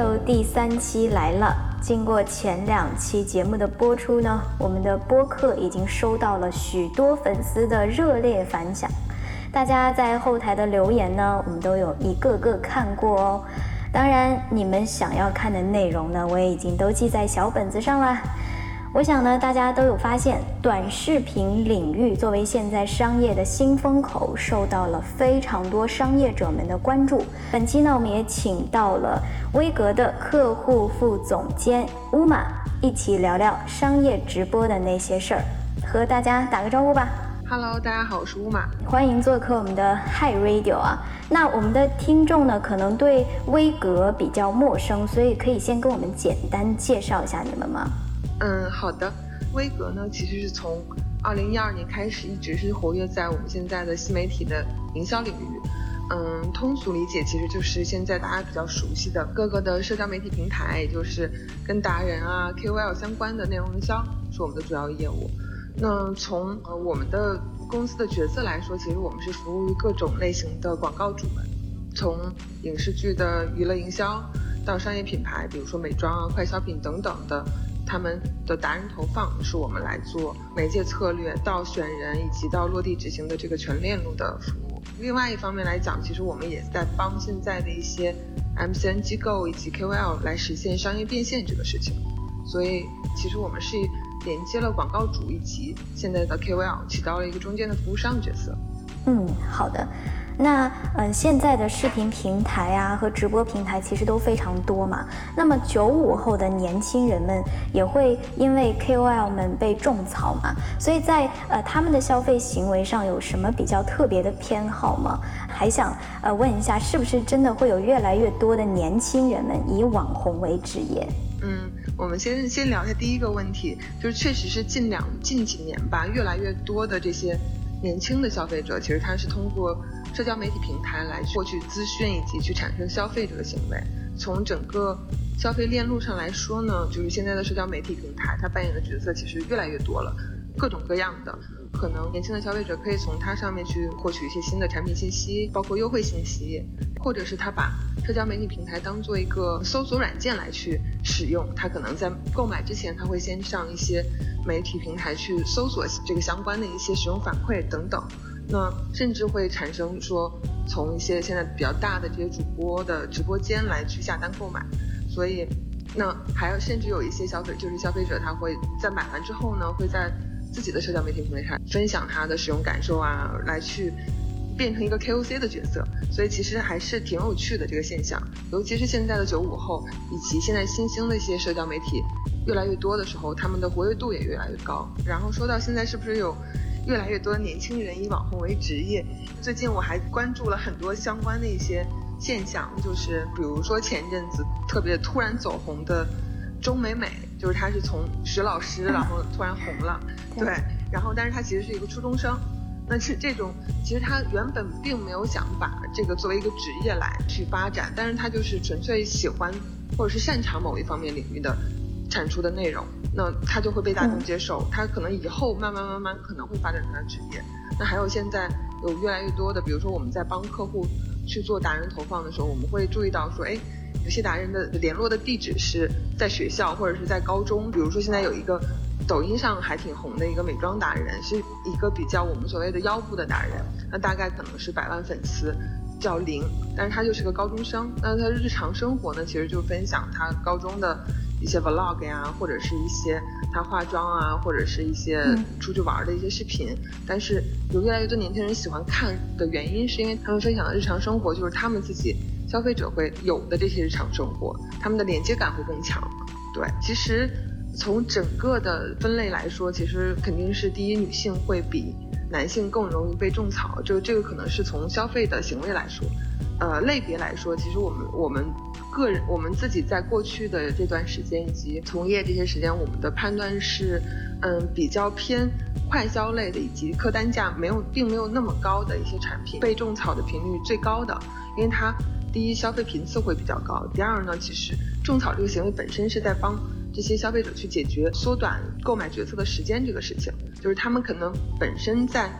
又第三期来了。经过前两期节目的播出呢，我们的播客已经收到了许多粉丝的热烈反响。大家在后台的留言呢，我们都有一个个看过哦。当然，你们想要看的内容呢，我也已经都记在小本子上了。我想呢，大家都有发现，短视频领域作为现在商业的新风口，受到了非常多商业者们的关注。本期呢，我们也请到了威格的客户副总监乌玛，一起聊聊商业直播的那些事儿，和大家打个招呼吧。Hello，大家好，我是乌玛，欢迎做客我们的 Hi Radio 啊。那我们的听众呢，可能对威格比较陌生，所以可以先跟我们简单介绍一下你们吗？嗯，好的。微格呢，其实是从二零一二年开始，一直是活跃在我们现在的新媒体的营销领域。嗯，通俗理解，其实就是现在大家比较熟悉的各个的社交媒体平台，也就是跟达人啊、KOL 相关的内容营销，是我们的主要业务。那从呃我们的公司的角色来说，其实我们是服务于各种类型的广告主们，从影视剧的娱乐营销到商业品牌，比如说美妆啊、快消品等等的，他们的达人投放是我们来做媒介策略到选人以及到落地执行的这个全链路的服务。另外一方面来讲，其实我们也在帮现在的一些 MCN 机构以及 KOL 来实现商业变现这个事情。所以其实我们是。连接了广告主以及现在的 KOL，起到了一个中间的服务商角色。嗯，好的。那嗯，现在的视频平台啊和直播平台其实都非常多嘛。那么九五后的年轻人们也会因为 KOL 们被种草嘛，所以在呃他们的消费行为上有什么比较特别的偏好吗？还想呃问一下，是不是真的会有越来越多的年轻人们以网红为职业？嗯。我们先先聊一下第一个问题，就是确实是近两近几年吧，越来越多的这些年轻的消费者，其实他是通过社交媒体平台来获取资讯以及去产生消费这个行为。从整个消费链路上来说呢，就是现在的社交媒体平台，它扮演的角色其实越来越多了，各种各样的。可能年轻的消费者可以从它上面去获取一些新的产品信息，包括优惠信息，或者是他把社交媒体平台当做一个搜索软件来去使用。他可能在购买之前，他会先上一些媒体平台去搜索这个相关的一些使用反馈等等。那甚至会产生说，从一些现在比较大的这些主播的直播间来去下单购买。所以，那还有甚至有一些消费就是消费者他会在买完之后呢，会在自己的社交媒体平台上分享他的使用感受啊，来去变成一个 KOC 的角色，所以其实还是挺有趣的这个现象。尤其是现在的九五后，以及现在新兴的一些社交媒体越来越多的时候，他们的活跃度也越来越高。然后说到现在，是不是有越来越多的年轻人以网红为职业？最近我还关注了很多相关的一些现象，就是比如说前阵子特别突然走红的钟美美。就是她是从石老师，然后突然红了，对，然后但是她其实是一个初中生，那是这种，其实他原本并没有想把这个作为一个职业来去发展，但是他就是纯粹喜欢或者是擅长某一方面领域的产出的内容，那他就会被大众接受，他可能以后慢慢慢慢可能会发展成他的职业。那还有现在有越来越多的，比如说我们在帮客户去做达人投放的时候，我们会注意到说，哎。有些达人的联络的地址是在学校或者是在高中，比如说现在有一个抖音上还挺红的一个美妆达人，是一个比较我们所谓的腰部的达人，那大概可能是百万粉丝，叫林，但是他就是个高中生，那他日常生活呢，其实就分享他高中的一些 vlog 呀，或者是一些他化妆啊，或者是一些出去玩的一些视频，但是有越来越多年轻人喜欢看的原因，是因为他们分享的日常生活就是他们自己。消费者会有的这些日常生活，他们的连接感会更强。对，其实从整个的分类来说，其实肯定是第一，女性会比男性更容易被种草。就这个可能是从消费的行为来说，呃，类别来说，其实我们我们个人我们自己在过去的这段时间以及从业这些时间，我们的判断是，嗯，比较偏快消类的以及客单价没有并没有那么高的一些产品被种草的频率最高的，因为它。第一，消费频次会比较高。第二呢，其实种草这个行为本身是在帮这些消费者去解决缩短购买决策的时间这个事情。就是他们可能本身在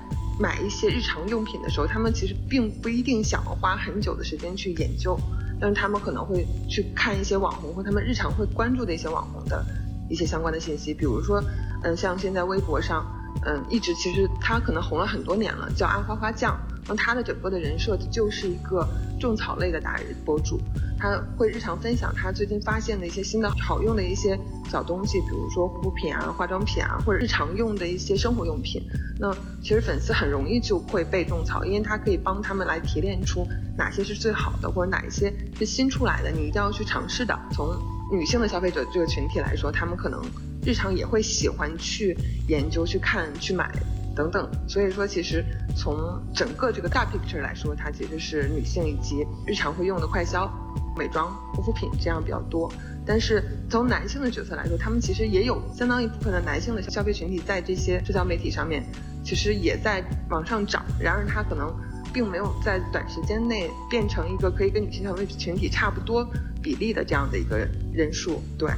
买一些日常用品的时候，他们其实并不一定想要花很久的时间去研究但是他们可能会去看一些网红或他们日常会关注的一些网红的一些相关的信息，比如说，嗯，像现在微博上，嗯，一直其实他可能红了很多年了，叫阿花花酱。那他的整个的人设就是一个种草类的达人博主，他会日常分享他最近发现的一些新的好用的一些小东西，比如说护肤品啊、化妆品啊，或者日常用的一些生活用品。那其实粉丝很容易就会被种草，因为他可以帮他们来提炼出哪些是最好的，或者哪一些是新出来的，你一定要去尝试的。从女性的消费者这个群体来说，他们可能日常也会喜欢去研究、去看、去买。等等，所以说其实从整个这个大 picture 来说，它其实是女性以及日常会用的快消、美妆、护肤品这样比较多。但是从男性的角色来说，他们其实也有相当一部分的男性的消费群体在这些社交媒体上面，其实也在往上涨。然而他可能并没有在短时间内变成一个可以跟女性消费群体差不多比例的这样的一个人数。对，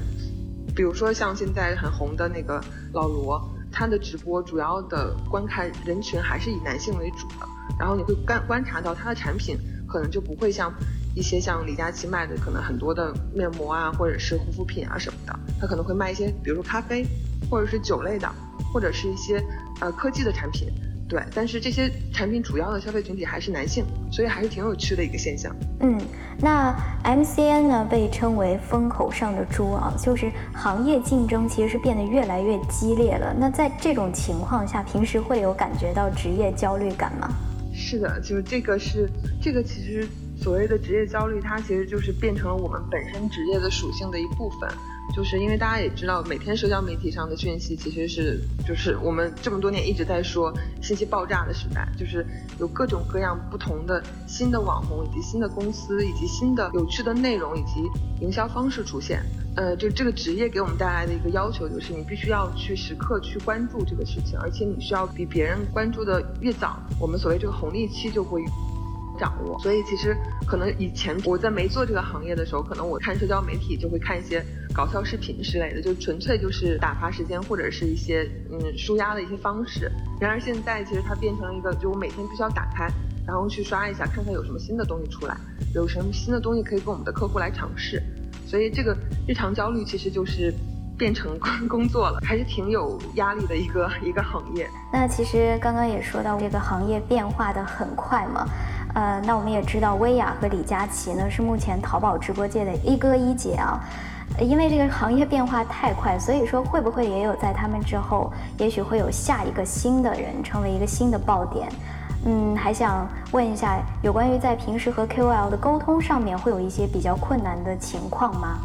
比如说像现在很红的那个老罗。他的直播主要的观看人群还是以男性为主的，然后你会观观察到他的产品可能就不会像一些像李佳琦卖的可能很多的面膜啊，或者是护肤品啊什么的，他可能会卖一些比如说咖啡，或者是酒类的，或者是一些呃科技的产品。对，但是这些产品主要的消费群体还是男性，所以还是挺有趣的一个现象。嗯，那 MCN 呢被称为风口上的猪啊，就是行业竞争其实是变得越来越激烈了。那在这种情况下，平时会有感觉到职业焦虑感吗？是的，就是这个是这个其实所谓的职业焦虑，它其实就是变成了我们本身职业的属性的一部分。就是因为大家也知道，每天社交媒体上的讯息其实是，就是我们这么多年一直在说信息爆炸的时代，就是有各种各样不同的新的网红，以及新的公司，以及新的有趣的内容，以及营销方式出现。呃，就这个职业给我们带来的一个要求，就是你必须要去时刻去关注这个事情，而且你需要比别人关注的越早，我们所谓这个红利期就会。掌握，所以其实可能以前我在没做这个行业的时候，可能我看社交媒体就会看一些搞笑视频之类的，就纯粹就是打发时间或者是一些嗯舒压的一些方式。然而现在其实它变成了一个，就我每天必须要打开，然后去刷一下，看看有什么新的东西出来，有什么新的东西可以跟我们的客户来尝试。所以这个日常焦虑其实就是变成工 作了，还是挺有压力的一个一个行业。那其实刚刚也说到这个行业变化的很快嘛。呃，那我们也知道，薇娅和李佳琦呢是目前淘宝直播界的一哥一姐啊。因为这个行业变化太快，所以说会不会也有在他们之后，也许会有下一个新的人成为一个新的爆点？嗯，还想问一下，有关于在平时和 KOL 的沟通上面，会有一些比较困难的情况吗？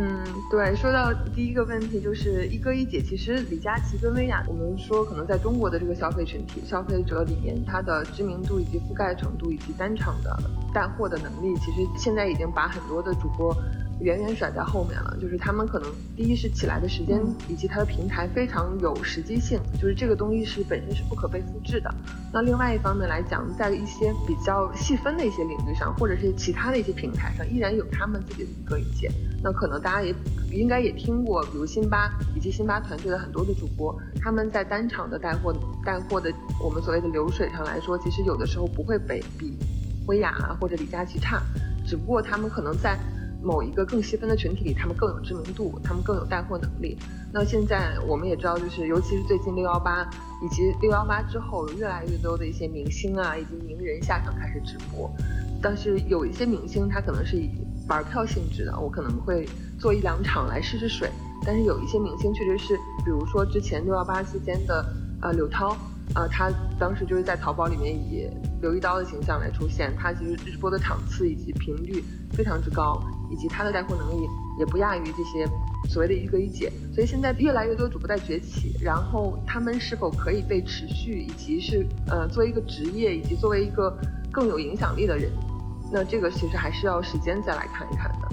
嗯，对，说到第一个问题，就是一哥一姐。其实李佳琦跟薇娅，我们说可能在中国的这个消费群体、消费者里面，他的知名度以及覆盖程度以及单场的带货的能力，其实现在已经把很多的主播。远远甩在后面了，就是他们可能第一是起来的时间以及它的平台非常有时机性，就是这个东西是本身是不可被复制的。那另外一方面来讲，在一些比较细分的一些领域上，或者是其他的一些平台上，依然有他们自己的一个意见。那可能大家也应该也听过，比如辛巴以及辛巴团队的很多的主播，他们在单场的带货带货的我们所谓的流水上来说，其实有的时候不会被比薇娅啊或者李佳琦差，只不过他们可能在。某一个更细分的群体里，他们更有知名度，他们更有带货能力。那现在我们也知道，就是尤其是最近六幺八以及六幺八之后，越来越多的一些明星啊以及名人下场开始直播。但是有一些明星他可能是以玩票性质的，我可能会做一两场来试试水。但是有一些明星确实是，比如说之前六幺八期间的呃柳涛，呃他当时就是在淘宝里面以刘一刀的形象来出现，他其实直播的场次以及频率非常之高。以及他的带货能力也不亚于这些所谓的一哥一姐，所以现在越来越多主播在崛起，然后他们是否可以被持续，以及是呃作为一个职业，以及作为一个更有影响力的人，那这个其实还是要时间再来看一看的。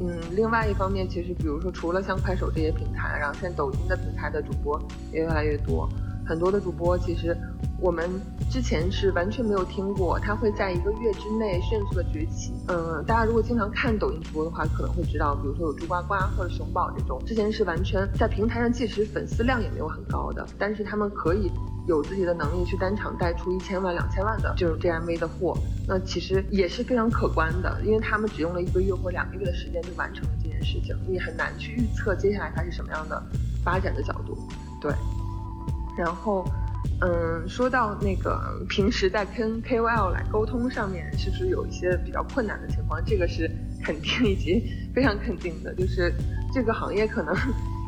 嗯，另外一方面，其实比如说除了像快手这些平台，然后现在抖音的平台的主播也越来越多，很多的主播其实。我们之前是完全没有听过，他会在一个月之内迅速的崛起。嗯，大家如果经常看抖音直播的话，可能会知道，比如说有猪呱呱或者熊宝这种，之前是完全在平台上，即使粉丝量也没有很高的，但是他们可以有自己的能力去单场带出一千万、两千万的这种 GMV 的货，那其实也是非常可观的，因为他们只用了一个月或两个月的时间就完成了这件事情，你很难去预测接下来它是什么样的发展的角度。对，然后。嗯，说到那个平时在跟 KOL 来沟通上面，是不是有一些比较困难的情况？这个是肯定以及非常肯定的，就是这个行业可能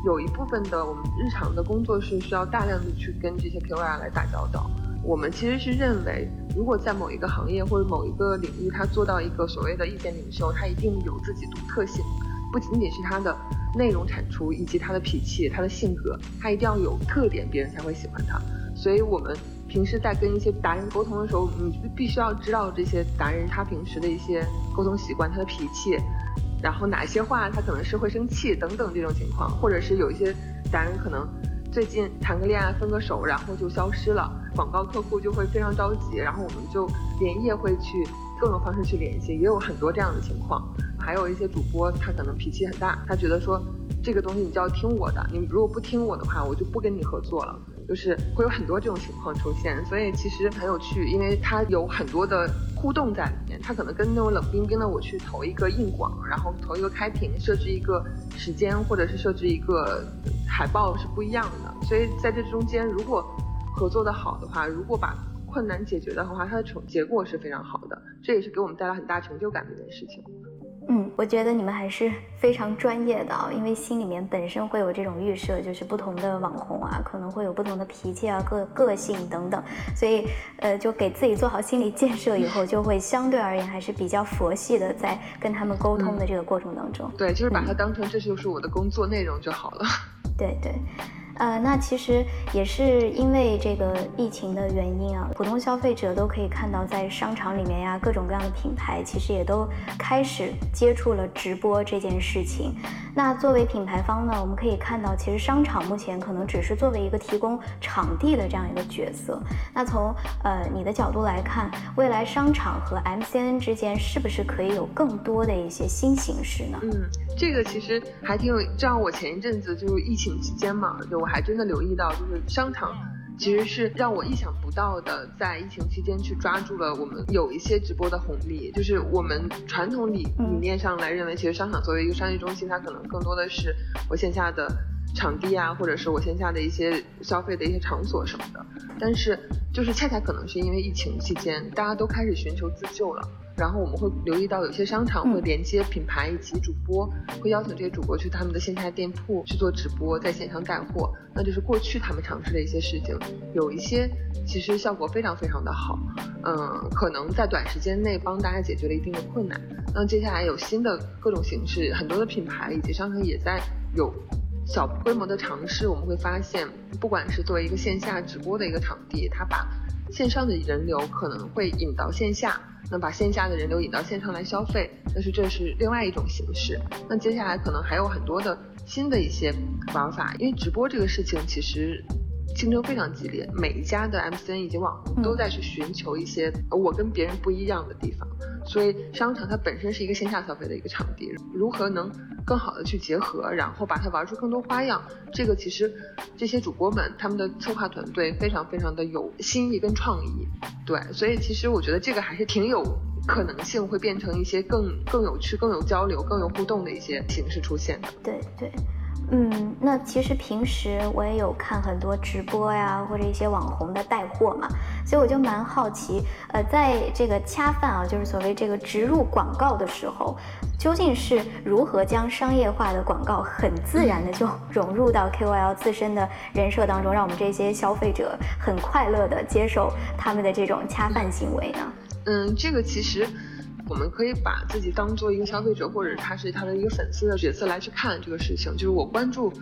有一部分的我们日常的工作是需要大量的去跟这些 KOL 来打交道。我们其实是认为，如果在某一个行业或者某一个领域，他做到一个所谓的意见领袖，他一定有自己独特性，不仅仅是他的内容产出以及他的脾气、他的性格，他一定要有特点，别人才会喜欢他。所以，我们平时在跟一些达人沟通的时候，你必须要知道这些达人他平时的一些沟通习惯，他的脾气，然后哪些话他可能是会生气等等这种情况，或者是有一些达人可能最近谈个恋爱分个手，然后就消失了，广告客户就会非常着急，然后我们就连夜会去各种方式去联系，也有很多这样的情况。还有一些主播他可能脾气很大，他觉得说这个东西你就要听我的，你如果不听我的话，我就不跟你合作了。就是会有很多这种情况出现，所以其实很有趣，因为它有很多的互动在里面。它可能跟那种冷冰冰的我去投一个硬广，然后投一个开屏，设置一个时间，或者是设置一个海报是不一样的。所以在这中间，如果合作的好的话，如果把困难解决的话，它的成结果是非常好的。这也是给我们带来很大成就感的一件事情。嗯，我觉得你们还是非常专业的啊，因为心里面本身会有这种预设，就是不同的网红啊，可能会有不同的脾气啊、个个性等等，所以呃，就给自己做好心理建设以后，就会相对而言还是比较佛系的，在跟他们沟通的这个过程当中。对，就是把它当成这就是我的工作内容就好了。对对。呃，那其实也是因为这个疫情的原因啊，普通消费者都可以看到，在商场里面呀，各种各样的品牌其实也都开始接触了直播这件事情。那作为品牌方呢，我们可以看到，其实商场目前可能只是作为一个提供场地的这样一个角色。那从呃你的角度来看，未来商场和 MCN 之间是不是可以有更多的一些新形式呢？嗯，这个其实还挺有，像我前一阵子就是疫情期间嘛，就。我还真的留意到，就是商场其实是让我意想不到的，在疫情期间去抓住了我们有一些直播的红利。就是我们传统理理念上来认为，其实商场作为一个商业中心，它可能更多的是我线下的场地啊，或者是我线下的一些消费的一些场所什么的。但是就是恰恰可能是因为疫情期间，大家都开始寻求自救了。然后我们会留意到，有些商场会连接品牌以及主播，会邀请这些主播去他们的线下店铺去做直播，在线上带货。那就是过去他们尝试的一些事情，有一些其实效果非常非常的好，嗯，可能在短时间内帮大家解决了一定的困难。那接下来有新的各种形式，很多的品牌以及商场也在有小规模的尝试。我们会发现，不管是作为一个线下直播的一个场地，它把线上的人流可能会引到线下。那把线下的人流引到线上来消费，但是这是另外一种形式。那接下来可能还有很多的新的一些玩法，因为直播这个事情其实竞争非常激烈，每一家的 MCN 以及网红都在去寻求一些我跟别人不一样的地方。所以商场它本身是一个线下消费的一个场地，如何能更好的去结合，然后把它玩出更多花样？这个其实这些主播们他们的策划团队非常非常的有新意跟创意，对，所以其实我觉得这个还是挺有可能性会变成一些更更有趣、更有交流、更有互动的一些形式出现的。对对。嗯，那其实平时我也有看很多直播呀，或者一些网红的带货嘛，所以我就蛮好奇，呃，在这个恰饭啊，就是所谓这个植入广告的时候，究竟是如何将商业化的广告很自然的就融入到 KOL 自身的人设当中，让我们这些消费者很快乐的接受他们的这种恰饭行为呢？嗯，这个其实。我们可以把自己当做一个消费者，或者他是他的一个粉丝的角色来去看这个事情。就是我关注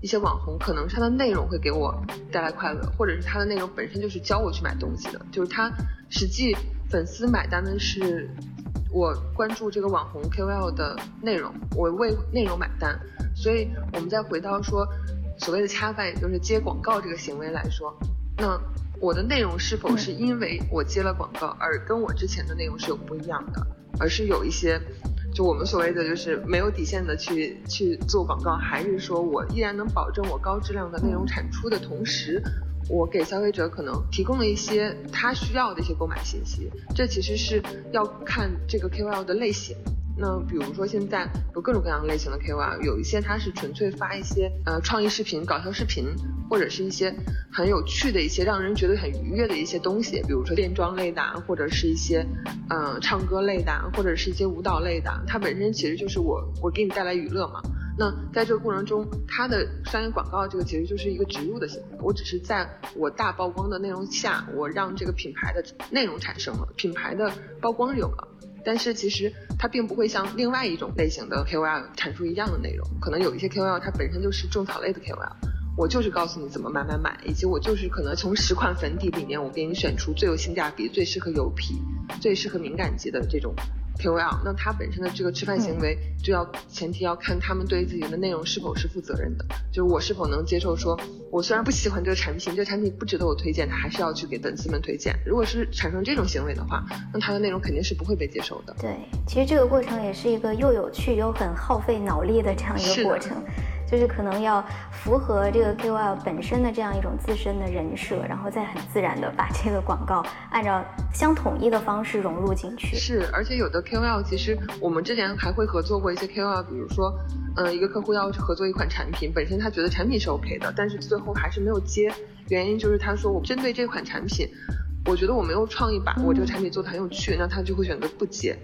一些网红，可能他的内容会给我带来快乐，或者是他的内容本身就是教我去买东西的。就是他实际粉丝买单的是我关注这个网红 KOL 的内容，我为内容买单。所以我们再回到说所谓的恰饭，也就是接广告这个行为来说，那。我的内容是否是因为我接了广告而跟我之前的内容是有不一样的，而是有一些，就我们所谓的就是没有底线的去去做广告，还是说我依然能保证我高质量的内容产出的同时，我给消费者可能提供了一些他需要的一些购买信息。这其实是要看这个 KOL 的类型。那比如说现在有各种各样类型的 KOL，有一些他是纯粹发一些呃创意视频、搞笑视频，或者是一些很有趣的一些让人觉得很愉悦的一些东西，比如说变装类的，或者是一些嗯唱歌类的，或者是一些舞蹈类的。它本身其实就是我我给你带来娱乐嘛。那在这个过程中，它的商业广告这个其实就是一个植入的行为。我只是在我大曝光的内容下，我让这个品牌的内容产生了，品牌的曝光有了。但是其实它并不会像另外一种类型的 KOL 产出一样的内容，可能有一些 KOL 它本身就是种草类的 KOL，我就是告诉你怎么买买买，以及我就是可能从十款粉底里面我给你选出最有性价比、最适合油皮、最适合敏感肌的这种。KOL，那他本身的这个吃饭行为就要前提要看他们对自己的内容是否是负责任的，就是我是否能接受说，我虽然不喜欢这个产品，这个产品不值得我推荐，他还是要去给粉丝们推荐。如果是产生这种行为的话，那他的内容肯定是不会被接受的。对，其实这个过程也是一个又有趣又很耗费脑力的这样一个过程。就是可能要符合这个 KOL 本身的这样一种自身的人设，然后再很自然的把这个广告按照相统一的方式融入进去。是，而且有的 KOL 其实我们之前还会合作过一些 KOL，比如说，嗯，一个客户要去合作一款产品，本身他觉得产品是 OK 的，但是最后还是没有接，原因就是他说我针对这款产品，我觉得我没有创意把我这个产品做的很有趣，那他就会选择不接。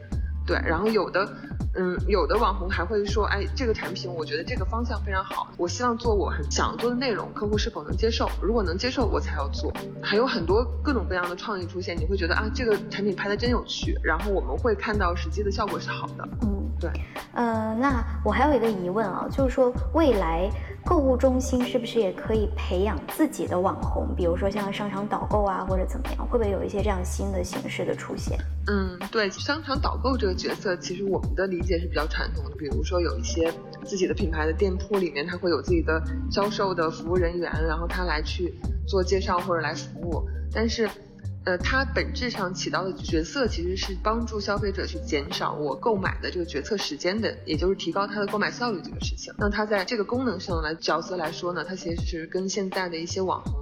对，然后有的。嗯，有的网红还会说，哎，这个产品我觉得这个方向非常好，我希望做我很想做的内容，客户是否能接受？如果能接受，我才要做。还有很多各种各样的创意出现，你会觉得啊，这个产品拍的真有趣，然后我们会看到实际的效果是好的。对。呃，那我还有一个疑问啊，就是说未来。购物中心是不是也可以培养自己的网红？比如说像商场导购啊，或者怎么样？会不会有一些这样新的形式的出现？嗯，对，商场导购这个角色，其实我们的理解是比较传统的。比如说有一些自己的品牌的店铺里面，他会有自己的销售的服务人员，然后他来去做介绍或者来服务。但是。呃，它本质上起到的角色其实是帮助消费者去减少我购买的这个决策时间的，也就是提高他的购买效率这个事情。那它在这个功能上来角色来说呢，它其实是跟现在的一些网红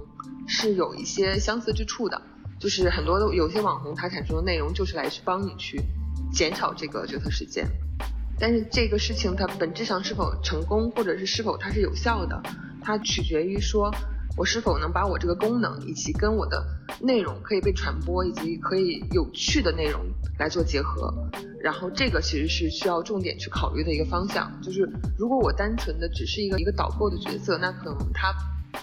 是有一些相似之处的，就是很多的有些网红他产生的内容就是来去帮你去减少这个决策时间，但是这个事情它本质上是否成功，或者是是否它是有效的，它取决于说。我是否能把我这个功能以及跟我的内容可以被传播以及可以有趣的内容来做结合？然后这个其实是需要重点去考虑的一个方向。就是如果我单纯的只是一个一个导购的角色，那可能它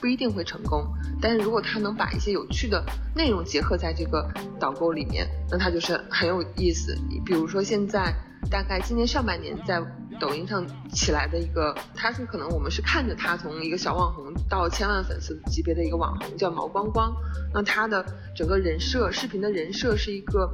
不一定会成功。但是如果他能把一些有趣的内容结合在这个导购里面，那它就是很有意思。比如说现在大概今年上半年在。抖音上起来的一个，他是可能我们是看着他从一个小网红到千万粉丝级别的一个网红，叫毛光光。那他的整个人设，视频的人设是一个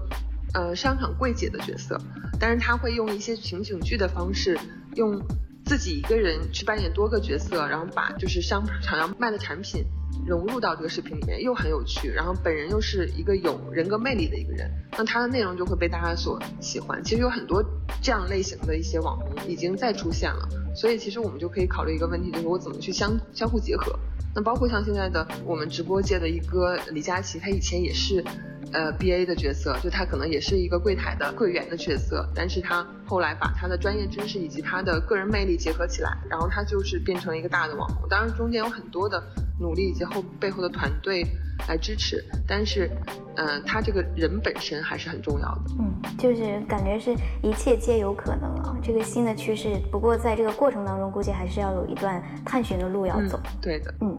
呃商场柜姐的角色，但是他会用一些情景剧的方式，用自己一个人去扮演多个角色，然后把就是商场要卖的产品。融入到这个视频里面又很有趣，然后本人又是一个有人格魅力的一个人，那他的内容就会被大家所喜欢。其实有很多这样类型的一些网红已经在出现了，所以其实我们就可以考虑一个问题，就是我怎么去相相互结合。那包括像现在的我们直播界的一个李佳琦，他以前也是。呃，B A 的角色，就他可能也是一个柜台的柜员的角色，但是他后来把他的专业知识以及他的个人魅力结合起来，然后他就是变成了一个大的网红。当然中间有很多的努力以及后背后的团队来支持，但是，嗯，他这个人本身还是很重要的。嗯，就是感觉是一切皆有可能啊，这个新的趋势。不过在这个过程当中，估计还是要有一段探寻的路要走。对的，嗯。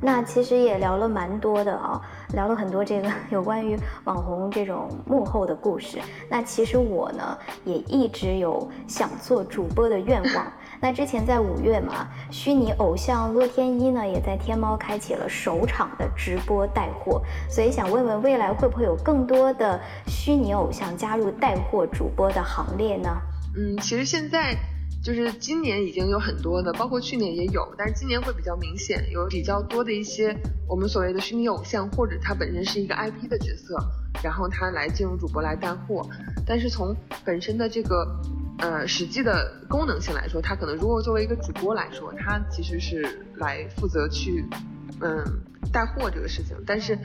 那其实也聊了蛮多的啊，聊了很多这个 有关于网红这种幕后的故事。那其实我呢也一直有想做主播的愿望。那之前在五月嘛，虚拟偶像洛天依呢也在天猫开启了首场的直播带货，所以想问问未来会不会有更多的虚拟偶像加入带货主播的行列呢？嗯，其实现在。就是今年已经有很多的，包括去年也有，但是今年会比较明显，有比较多的一些我们所谓的虚拟偶像，或者他本身是一个 IP 的角色，然后他来进入主播来带货。但是从本身的这个呃实际的功能性来说，他可能如果作为一个主播来说，他其实是来负责去嗯带货这个事情。但是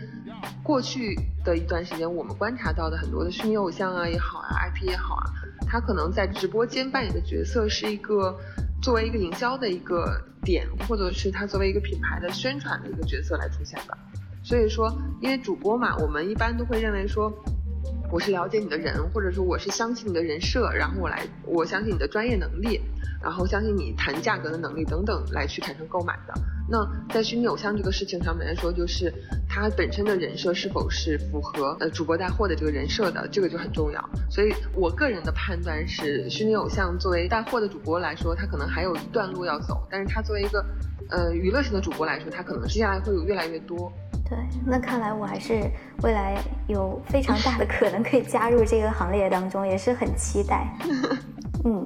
过去的一段时间，我们观察到的很多的虚拟偶像啊也好啊，IP 也好啊，他可能在直播间扮演的角色是一个作为一个营销的一个点，或者是他作为一个品牌的宣传的一个角色来出现的。所以说，因为主播嘛，我们一般都会认为说。我是了解你的人，或者说我是相信你的人设，然后我来，我相信你的专业能力，然后相信你谈价格的能力等等来去产生购买的。那在虚拟偶像这个事情上面来说，就是他本身的人设是否是符合呃主播带货的这个人设的，这个就很重要。所以我个人的判断是，虚拟偶像作为带货的主播来说，他可能还有一段路要走，但是他作为一个呃娱乐型的主播来说，他可能接下来会有越来越多。对，那看来我还是未来有非常大的可能可以加入这个行列当中，也是很期待。嗯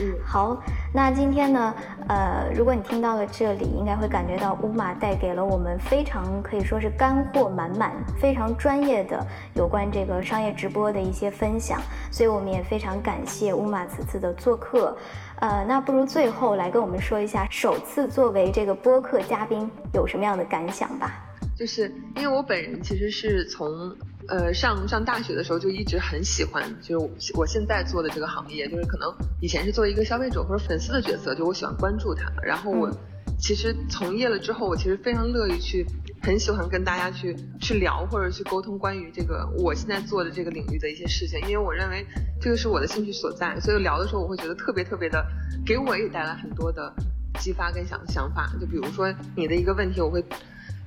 嗯，好，那今天呢，呃，如果你听到了这里，应该会感觉到乌马带给了我们非常可以说是干货满满、非常专业的有关这个商业直播的一些分享，所以我们也非常感谢乌马此次的做客。呃，那不如最后来跟我们说一下，首次作为这个播客嘉宾有什么样的感想吧。就是因为我本人其实是从呃上上大学的时候就一直很喜欢，就是我现在做的这个行业，就是可能以前是作为一个消费者或者粉丝的角色，就我喜欢关注它。然后我其实从业了之后，我其实非常乐意去，很喜欢跟大家去去聊或者去沟通关于这个我现在做的这个领域的一些事情，因为我认为这个是我的兴趣所在，所以聊的时候我会觉得特别特别的，给我也带来很多的激发跟想想法。就比如说你的一个问题，我会。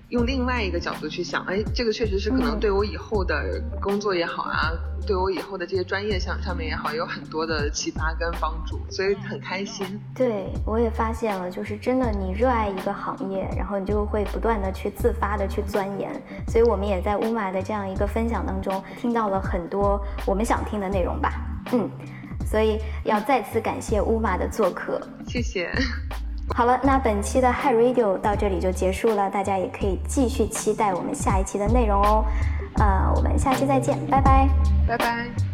用另外一个角度去想，哎，这个确实是可能对我以后的工作也好啊，对我以后的这些专业项上面也好，有很多的启发跟帮助，所以很开心。对，我也发现了，就是真的，你热爱一个行业，然后你就会不断的去自发的去钻研。所以我们也在乌马的这样一个分享当中，听到了很多我们想听的内容吧。嗯，所以要再次感谢乌马的做客，谢谢。好了，那本期的 Hi Radio 到这里就结束了，大家也可以继续期待我们下一期的内容哦。呃，我们下期再见，拜拜，拜拜。